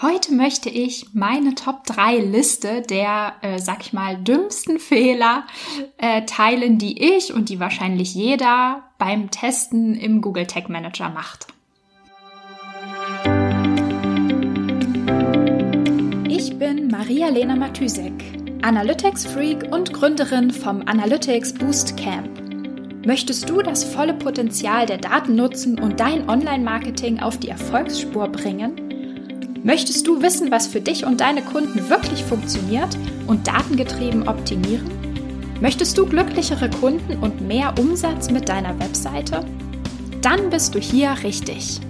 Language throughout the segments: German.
Heute möchte ich meine Top 3 Liste der, äh, sag ich mal, dümmsten Fehler äh, teilen, die ich und die wahrscheinlich jeder beim Testen im Google Tag Manager macht. Ich bin Maria-Lena Matysek, Analytics-Freak und Gründerin vom Analytics Boost Camp. Möchtest du das volle Potenzial der Daten nutzen und dein Online-Marketing auf die Erfolgsspur bringen? Möchtest du wissen, was für dich und deine Kunden wirklich funktioniert und datengetrieben optimieren? Möchtest du glücklichere Kunden und mehr Umsatz mit deiner Webseite? Dann bist du hier richtig.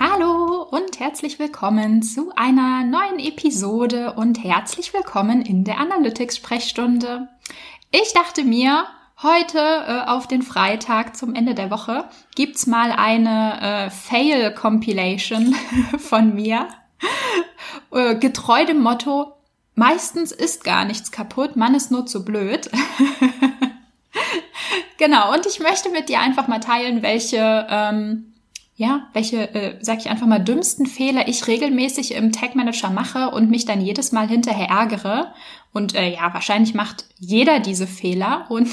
Hallo und herzlich willkommen zu einer neuen Episode und herzlich willkommen in der Analytics-Sprechstunde. Ich dachte mir, Heute äh, auf den Freitag zum Ende der Woche gibt's mal eine äh, Fail Compilation von mir. äh, getreu dem Motto, meistens ist gar nichts kaputt, man ist nur zu blöd. genau, und ich möchte mit dir einfach mal teilen, welche ähm, ja, welche, äh, sag ich einfach mal, dümmsten Fehler ich regelmäßig im Tag Manager mache und mich dann jedes Mal hinterher ärgere. Und äh, ja, wahrscheinlich macht jeder diese Fehler und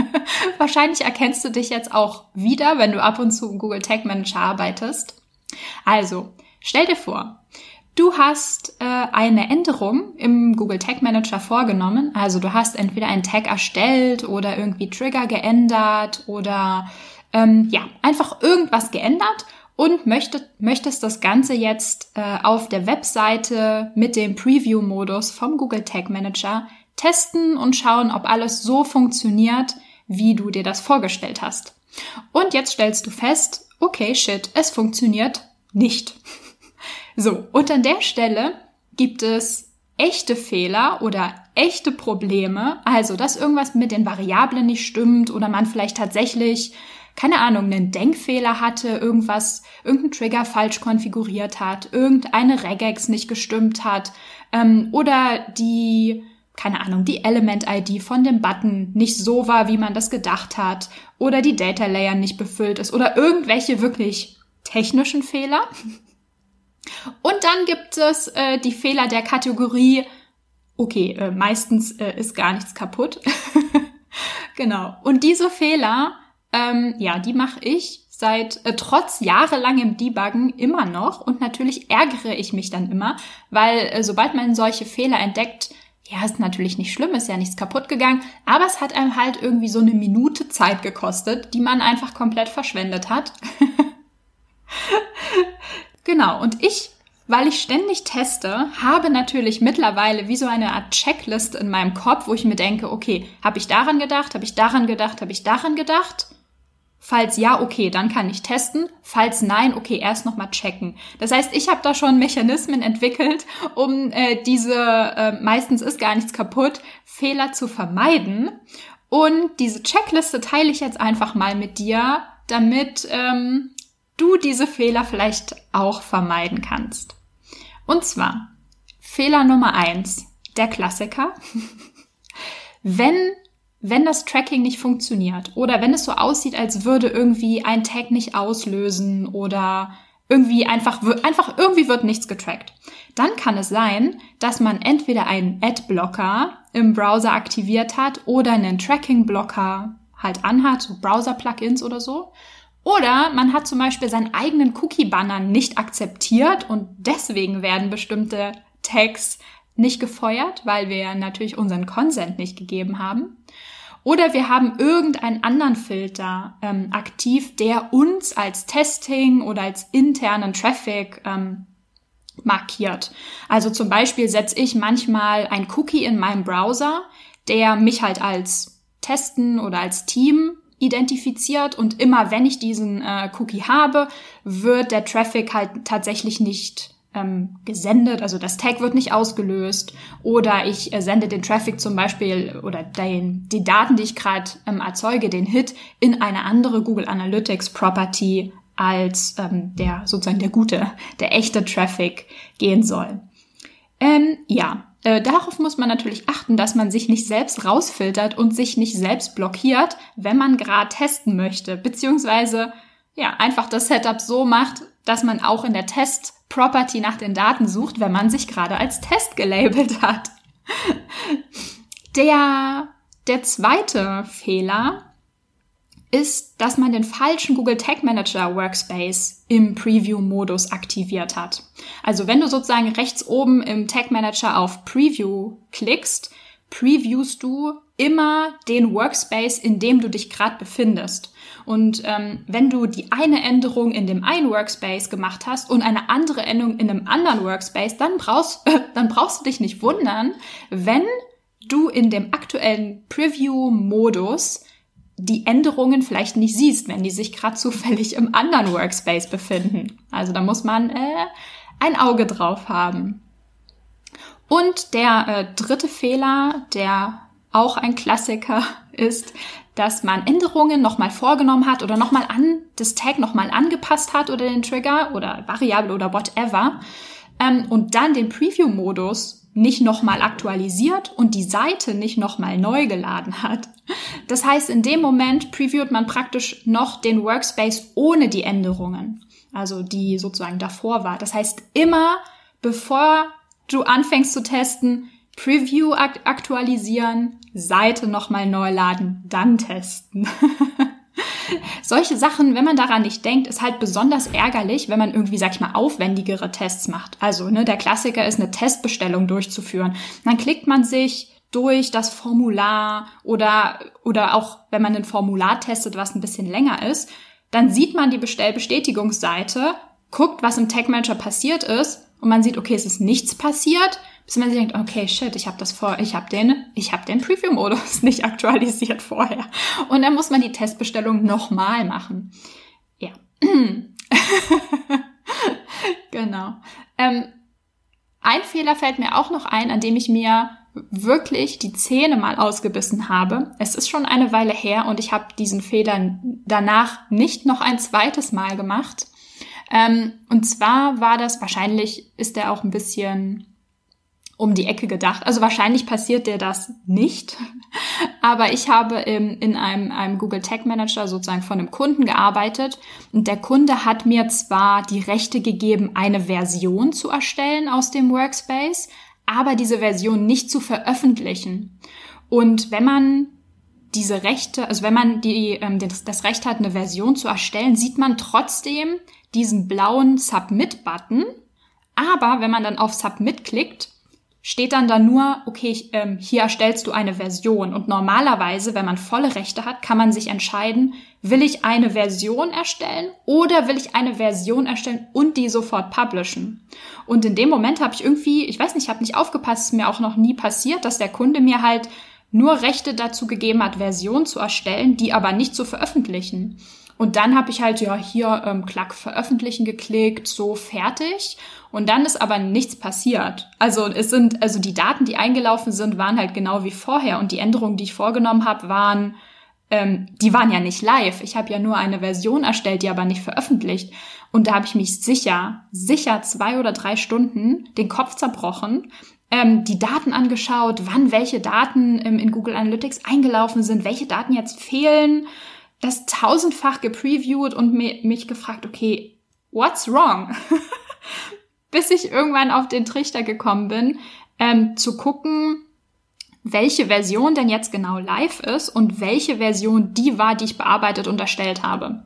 wahrscheinlich erkennst du dich jetzt auch wieder, wenn du ab und zu im Google Tag Manager arbeitest. Also, stell dir vor, Du hast äh, eine Änderung im Google Tag Manager vorgenommen. Also du hast entweder einen Tag erstellt oder irgendwie Trigger geändert oder ähm, ja, einfach irgendwas geändert und möchtet, möchtest das Ganze jetzt äh, auf der Webseite mit dem Preview-Modus vom Google Tag Manager testen und schauen, ob alles so funktioniert, wie du dir das vorgestellt hast. Und jetzt stellst du fest, okay, shit, es funktioniert nicht. So, und an der Stelle gibt es echte Fehler oder echte Probleme, also dass irgendwas mit den Variablen nicht stimmt oder man vielleicht tatsächlich keine Ahnung, einen Denkfehler hatte, irgendwas, irgendein Trigger falsch konfiguriert hat, irgendeine Regex nicht gestimmt hat ähm, oder die, keine Ahnung, die Element-ID von dem Button nicht so war, wie man das gedacht hat oder die Data Layer nicht befüllt ist oder irgendwelche wirklich technischen Fehler. Und dann gibt es äh, die Fehler der Kategorie, okay, äh, meistens äh, ist gar nichts kaputt. genau. Und diese Fehler ähm, ja, die mache ich seit äh, trotz jahrelangem Debuggen immer noch und natürlich ärgere ich mich dann immer, weil äh, sobald man solche Fehler entdeckt, ja, ist natürlich nicht schlimm, ist ja nichts kaputt gegangen, aber es hat einem halt irgendwie so eine Minute Zeit gekostet, die man einfach komplett verschwendet hat. genau, und ich weil ich ständig teste, habe natürlich mittlerweile wie so eine Art Checklist in meinem Kopf, wo ich mir denke, okay, habe ich daran gedacht, habe ich daran gedacht, habe ich daran gedacht? Falls ja, okay, dann kann ich testen. Falls nein, okay, erst nochmal checken. Das heißt, ich habe da schon Mechanismen entwickelt, um äh, diese, äh, meistens ist gar nichts kaputt, Fehler zu vermeiden. Und diese Checkliste teile ich jetzt einfach mal mit dir, damit ähm, du diese Fehler vielleicht auch vermeiden kannst. Und zwar Fehler Nummer eins, der Klassiker. Wenn wenn das Tracking nicht funktioniert oder wenn es so aussieht, als würde irgendwie ein Tag nicht auslösen oder irgendwie einfach, einfach irgendwie wird nichts getrackt, dann kann es sein, dass man entweder einen Ad-Blocker im Browser aktiviert hat oder einen Tracking-Blocker halt anhat, so Browser-Plugins oder so. Oder man hat zum Beispiel seinen eigenen Cookie-Banner nicht akzeptiert und deswegen werden bestimmte Tags nicht gefeuert, weil wir natürlich unseren Consent nicht gegeben haben. Oder wir haben irgendeinen anderen Filter ähm, aktiv, der uns als Testing oder als internen Traffic ähm, markiert. Also zum Beispiel setze ich manchmal ein Cookie in meinem Browser, der mich halt als Testen oder als Team identifiziert und immer wenn ich diesen äh, Cookie habe, wird der Traffic halt tatsächlich nicht ähm, gesendet, also das Tag wird nicht ausgelöst. Oder ich äh, sende den Traffic zum Beispiel oder den, die Daten, die ich gerade ähm, erzeuge, den Hit in eine andere Google Analytics Property als ähm, der sozusagen der gute, der echte Traffic gehen soll. Ähm, ja, äh, darauf muss man natürlich achten, dass man sich nicht selbst rausfiltert und sich nicht selbst blockiert, wenn man gerade testen möchte, beziehungsweise ja, einfach das Setup so macht, dass man auch in der Test-Property nach den Daten sucht, wenn man sich gerade als Test gelabelt hat. Der, der zweite Fehler ist, dass man den falschen Google Tag Manager Workspace im Preview-Modus aktiviert hat. Also wenn du sozusagen rechts oben im Tag Manager auf Preview klickst, previewst du immer den Workspace, in dem du dich gerade befindest. Und ähm, wenn du die eine Änderung in dem einen Workspace gemacht hast und eine andere Änderung in einem anderen Workspace, dann brauchst, äh, dann brauchst du dich nicht wundern, wenn du in dem aktuellen Preview-Modus die Änderungen vielleicht nicht siehst, wenn die sich gerade zufällig im anderen Workspace befinden. Also da muss man äh, ein Auge drauf haben. Und der äh, dritte Fehler, der auch ein Klassiker ist, dass man Änderungen nochmal vorgenommen hat oder nochmal an das Tag nochmal angepasst hat oder den Trigger oder Variable oder whatever ähm, und dann den Preview-Modus nicht nochmal aktualisiert und die Seite nicht nochmal neu geladen hat. Das heißt, in dem Moment previewt man praktisch noch den Workspace ohne die Änderungen, also die sozusagen davor war. Das heißt, immer bevor du anfängst zu testen, Preview aktualisieren, Seite nochmal neu laden, dann testen. Solche Sachen, wenn man daran nicht denkt, ist halt besonders ärgerlich, wenn man irgendwie, sag ich mal, aufwendigere Tests macht. Also, ne, der Klassiker ist eine Testbestellung durchzuführen. Dann klickt man sich durch das Formular oder, oder auch, wenn man ein Formular testet, was ein bisschen länger ist, dann sieht man die Bestellbestätigungsseite, guckt, was im Tag Manager passiert ist und man sieht, okay, es ist nichts passiert bis man sich denkt, okay, shit, ich habe das vor, ich habe den, ich habe den Preview-Modus nicht aktualisiert vorher. Und dann muss man die Testbestellung nochmal machen. Ja. genau. Ähm, ein Fehler fällt mir auch noch ein, an dem ich mir wirklich die Zähne mal ausgebissen habe. Es ist schon eine Weile her und ich habe diesen Fehler danach nicht noch ein zweites Mal gemacht. Ähm, und zwar war das, wahrscheinlich ist der auch ein bisschen um die Ecke gedacht. Also wahrscheinlich passiert dir das nicht. Aber ich habe in, in einem, einem Google Tag Manager sozusagen von einem Kunden gearbeitet und der Kunde hat mir zwar die Rechte gegeben, eine Version zu erstellen aus dem Workspace, aber diese Version nicht zu veröffentlichen. Und wenn man diese Rechte, also wenn man die, ähm, das, das Recht hat, eine Version zu erstellen, sieht man trotzdem diesen blauen Submit-Button. Aber wenn man dann auf Submit klickt, steht dann da nur, okay, ich, ähm, hier erstellst du eine Version. Und normalerweise, wenn man volle Rechte hat, kann man sich entscheiden, will ich eine Version erstellen oder will ich eine Version erstellen und die sofort publishen. Und in dem Moment habe ich irgendwie, ich weiß nicht, ich habe nicht aufgepasst, ist mir auch noch nie passiert, dass der Kunde mir halt nur Rechte dazu gegeben hat, Version zu erstellen, die aber nicht zu veröffentlichen. Und dann habe ich halt ja hier ähm, Klack veröffentlichen geklickt, so fertig. Und dann ist aber nichts passiert. Also es sind, also die Daten, die eingelaufen sind, waren halt genau wie vorher. Und die Änderungen, die ich vorgenommen habe, waren, ähm, die waren ja nicht live. Ich habe ja nur eine Version erstellt, die aber nicht veröffentlicht. Und da habe ich mich sicher, sicher zwei oder drei Stunden den Kopf zerbrochen, ähm, die Daten angeschaut, wann welche Daten ähm, in Google Analytics eingelaufen sind, welche Daten jetzt fehlen, das tausendfach gepreviewt und mich gefragt, okay, what's wrong? bis ich irgendwann auf den Trichter gekommen bin, ähm, zu gucken, welche Version denn jetzt genau live ist und welche Version die war, die ich bearbeitet und erstellt habe.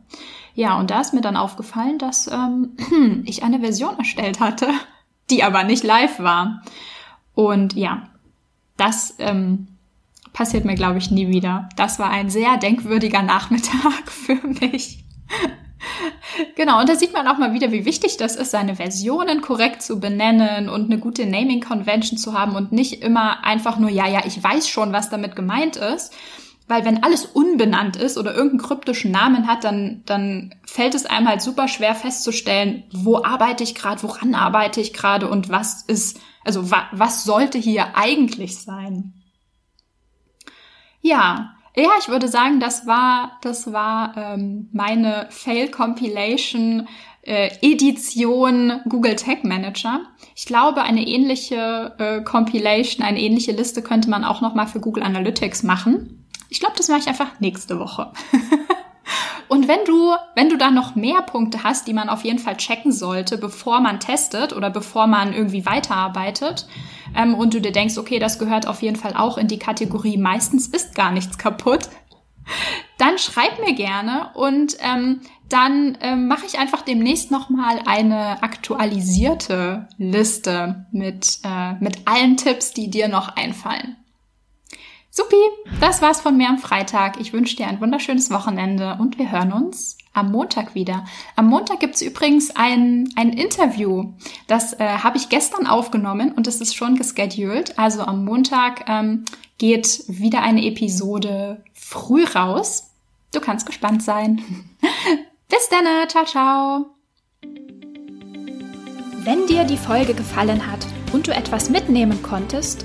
Ja, und da ist mir dann aufgefallen, dass ähm, ich eine Version erstellt hatte, die aber nicht live war. Und ja, das ähm, passiert mir, glaube ich, nie wieder. Das war ein sehr denkwürdiger Nachmittag für mich. Genau, und da sieht man auch mal wieder, wie wichtig das ist, seine Versionen korrekt zu benennen und eine gute Naming Convention zu haben und nicht immer einfach nur, ja, ja, ich weiß schon, was damit gemeint ist. Weil wenn alles unbenannt ist oder irgendeinen kryptischen Namen hat, dann, dann fällt es einem halt super schwer festzustellen, wo arbeite ich gerade, woran arbeite ich gerade und was ist, also wa was sollte hier eigentlich sein. Ja, ja, ich würde sagen, das war, das war ähm, meine Fail Compilation äh, Edition Google Tag Manager. Ich glaube, eine ähnliche äh, Compilation, eine ähnliche Liste könnte man auch noch mal für Google Analytics machen. Ich glaube, das mache ich einfach nächste Woche. Und wenn du, wenn du da noch mehr Punkte hast, die man auf jeden Fall checken sollte, bevor man testet oder bevor man irgendwie weiterarbeitet, ähm, und du dir denkst, okay, das gehört auf jeden Fall auch in die Kategorie, meistens ist gar nichts kaputt, dann schreib mir gerne und ähm, dann ähm, mache ich einfach demnächst nochmal eine aktualisierte Liste mit, äh, mit allen Tipps, die dir noch einfallen. Supi, das war's von mir am Freitag. Ich wünsche dir ein wunderschönes Wochenende und wir hören uns am Montag wieder. Am Montag gibt's übrigens ein, ein Interview. Das äh, habe ich gestern aufgenommen und es ist schon gescheduled. Also am Montag ähm, geht wieder eine Episode früh raus. Du kannst gespannt sein. Bis dann, ciao, ciao. Wenn dir die Folge gefallen hat und du etwas mitnehmen konntest,